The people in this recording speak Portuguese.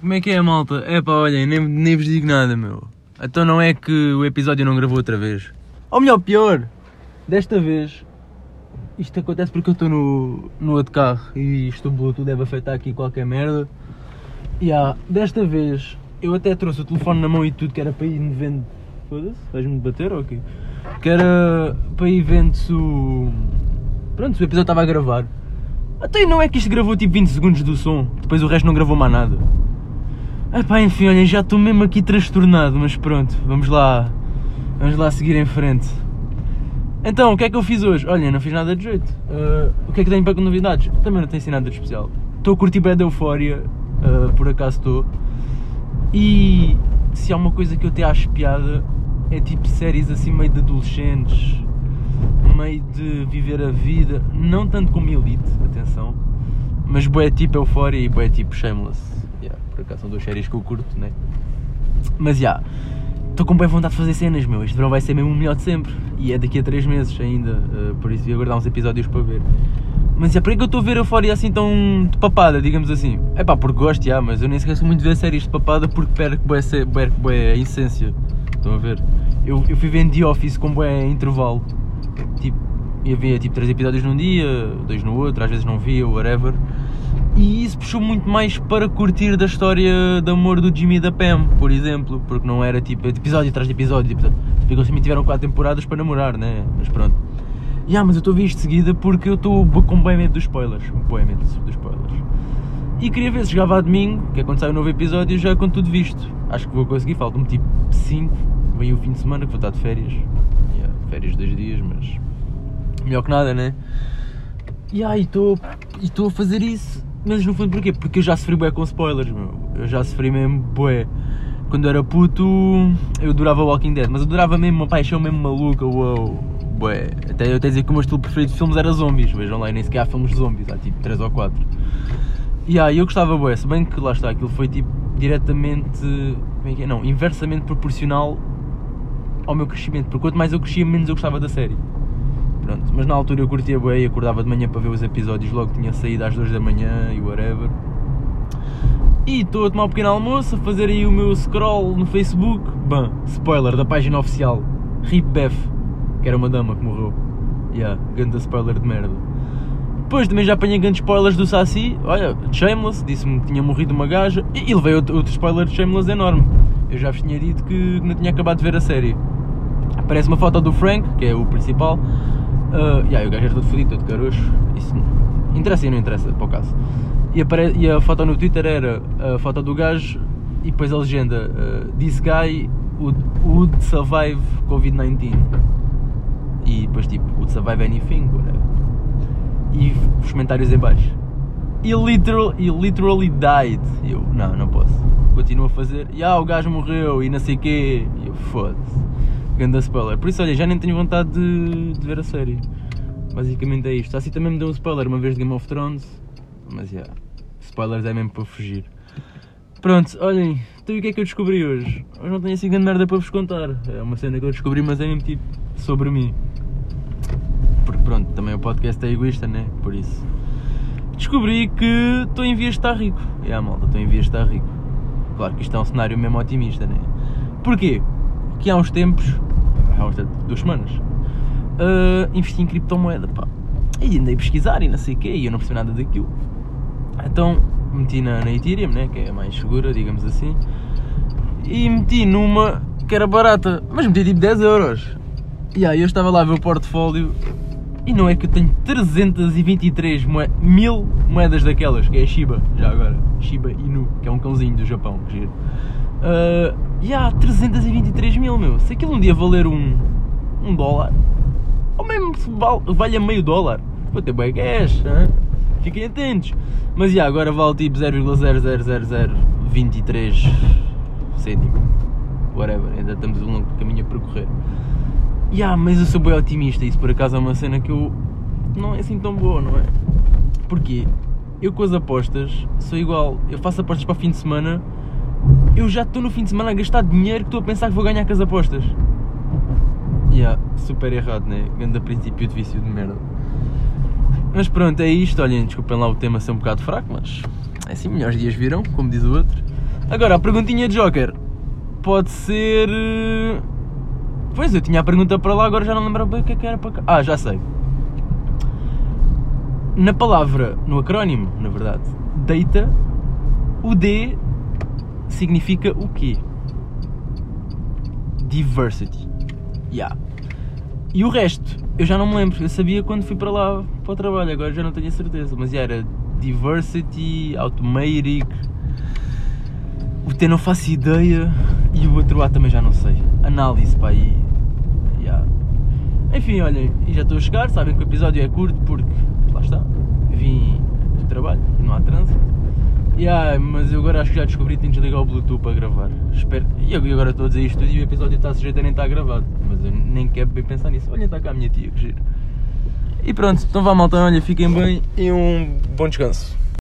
Como é que é, malta? É pá, olhem, nem, nem vos digo nada, meu. Então não é que o episódio não gravou outra vez. Ou melhor, pior, desta vez, isto acontece porque eu estou no, no outro carro e isto o Bluetooth deve afetar aqui qualquer merda. E ah, desta vez, eu até trouxe o telefone na mão e tudo, que era para ir vendo. Foda-se, vais-me bater ou quê? Que era para ir vendo se o. Pronto, se o episódio estava a gravar. Até não é que isto gravou tipo 20 segundos do som, depois o resto não gravou mais nada. Epá, enfim, olhem, já estou mesmo aqui transtornado, mas pronto, vamos lá, vamos lá seguir em frente. Então, o que é que eu fiz hoje? Olha, não fiz nada de jeito. Uh, o que é que tenho para novidades? Também não tenho assim nada de especial. Estou a curtir bem da euforia, uh, por acaso estou. E se há uma coisa que eu até acho piada, é tipo séries assim meio de adolescentes, meio de viver a vida, não tanto como Elite, atenção, mas boé tipo Euphoria e boé tipo Shameless. Por acaso são duas séries que eu curto, né? Mas já, yeah, estou com boa vontade de fazer cenas, meu. Este verão vai ser mesmo o melhor de sempre. E é daqui a 3 meses ainda, uh, por isso ia aguardar uns episódios para ver. Mas é para que eu estou a ver Euphoria assim tão de papada, digamos assim. É pá, porque gosto, já, mas eu nem esqueço muito de ver séries de papada porque perco boé a essência. Estão a ver? Eu, eu fui vendo The Office com boé intervalo tipo, ia ver tipo 3 episódios num dia, dois no outro, às vezes não via, whatever. E isso puxou muito mais para curtir da história de amor do Jimmy e da Pam, por exemplo, porque não era tipo episódio atrás de episódio, tipo, eles também tiveram 4 temporadas para namorar, né? Mas pronto. Yeah, mas eu estou a ver isto de seguida porque eu estou com bem medo dos spoilers, bem medo dos spoilers. E queria ver se chegava a domingo, que é quando sai um novo episódio, já com tudo visto. Acho que vou conseguir, faltam-me tipo 5, vem o fim de semana que vou estar de férias férias dois dias, mas melhor que nada, né? E aí estou a fazer isso, mas no fundo porquê? Porque eu já sofri bué com spoilers, meu. Eu já sofri mesmo bué. Quando eu era puto, eu adorava Walking Dead, mas eu adorava mesmo uma paixão mesmo maluca, uou, bué. Até eu até dizer que o meu estilo preferido de filmes era zombies, vejam lá, nem sequer há filmes de zombies, há tipo 3 ou 4. E aí eu gostava bué, se bem que lá está, aquilo foi tipo diretamente, como é que é? Não, inversamente proporcional ao meu crescimento, porque quanto mais eu crescia, menos eu gostava da série. Pronto, mas na altura eu curtia bem, acordava de manhã para ver os episódios, logo tinha saído às 2 da manhã e whatever. E estou a tomar um pequeno almoço, a fazer aí o meu scroll no Facebook. Bam, spoiler da página oficial. Rip Beth, que era uma dama que morreu. Yeah, grande spoiler de merda. Depois também já apanhei grandes spoilers do Saci. Olha, Shameless, disse-me que tinha morrido uma gaja. E, e levei outro spoiler de Shameless enorme. Eu já vos tinha dito que não tinha acabado de ver a série. Aparece uma foto do Frank, que é o principal. Uh, yeah, o gajo era todo fodido, todo caroxo. Isso interessa e não interessa, para o caso. E, apare... e a foto no Twitter era a foto do gajo e depois a legenda uh, This guy would, would survive Covid-19. E depois tipo, would survive anything, whatever. E os comentários em baixo. He, literal, he literally died. Eu, não, não posso. Continuo a fazer. E ah, o gajo morreu e não sei o quê. E eu, foda-se. Ganda spoiler. Por isso, olha, já nem tenho vontade de, de, ver a série. Basicamente é isto. Assim também me deu um spoiler uma vez de Game of Thrones. Mas já. Yeah, spoilers é mesmo para fugir. Pronto, olhem. Então o que é que eu descobri hoje? Hoje não tenho assim grande merda para vos contar. É uma cena que eu descobri, mas é mesmo tipo sobre mim. Porque pronto, também o podcast é egoísta, né? Por isso. Descobri que estou em vias de estar rico. É, yeah, malta, estou em vias de estar rico. Claro que isto é um cenário mesmo otimista, né? Porquê? Que há uns tempos há duas semanas, uh, investi em criptomoeda, pá. E andei a pesquisar e não sei o quê, e eu não percebi nada daquilo. Então meti na, na Ethereum, né, que é a mais segura, digamos assim, e meti numa que era barata, mas meti tipo 10 euros. E aí eu estava lá a ver o portfólio e não é que eu tenho 323 moed mil moedas daquelas, que é a Shiba, já agora. Shiba Inu, que é um cãozinho do Japão, que giro. Uh, e há 323 mil, meu. Se aquilo um dia valer um, um dólar, ou mesmo se valha meio dólar, vou ter bem cash, hein? fiquem atentos. Mas já, agora vale tipo 0,00023 cêntimo. Whatever, ainda estamos um longo caminho a percorrer. Ya, mas eu sou bem otimista, isso por acaso é uma cena que eu não é assim tão boa, não é? Porquê? Eu com as apostas sou igual, eu faço apostas para o fim de semana eu já estou no fim de semana a gastar dinheiro que estou a pensar que vou ganhar com as apostas. Yeah, super errado, né? Ganda princípio de vício de merda. Mas pronto, é isto. Olhem, desculpem lá o tema ser um bocado fraco, mas é assim, melhores dias virão, como diz o outro. Agora, a perguntinha de Joker pode ser. eh, Pois, eu tinha a pergunta para lá, agora já não lembro bem o que é que era para cá. Ah, já sei. Na palavra, no acrónimo, na verdade, data, o D significa o quê? Diversity. Yeah. E o resto, eu já não me lembro. Eu sabia quando fui para lá para o trabalho, agora já não tenho a certeza. Mas yeah, era Diversity, Automatic. O T não faço ideia. E o outro A também já não sei. Análise, pá, e. Yeah. Enfim, olhem, e já estou a chegar. Sabem que o episódio é curto porque. Lá está. Vim do trabalho e não há trânsito. Yeah, mas eu agora acho que já descobri que tenho de desligar o Bluetooth para gravar. Espero. E agora estou a dizer isto tudo e o episódio está sujeito a nem estar gravado. Mas eu nem quero bem pensar nisso. Olha, está cá a minha tia, que giro. E pronto, então vá malta, olha, fiquem bem e um bom descanso.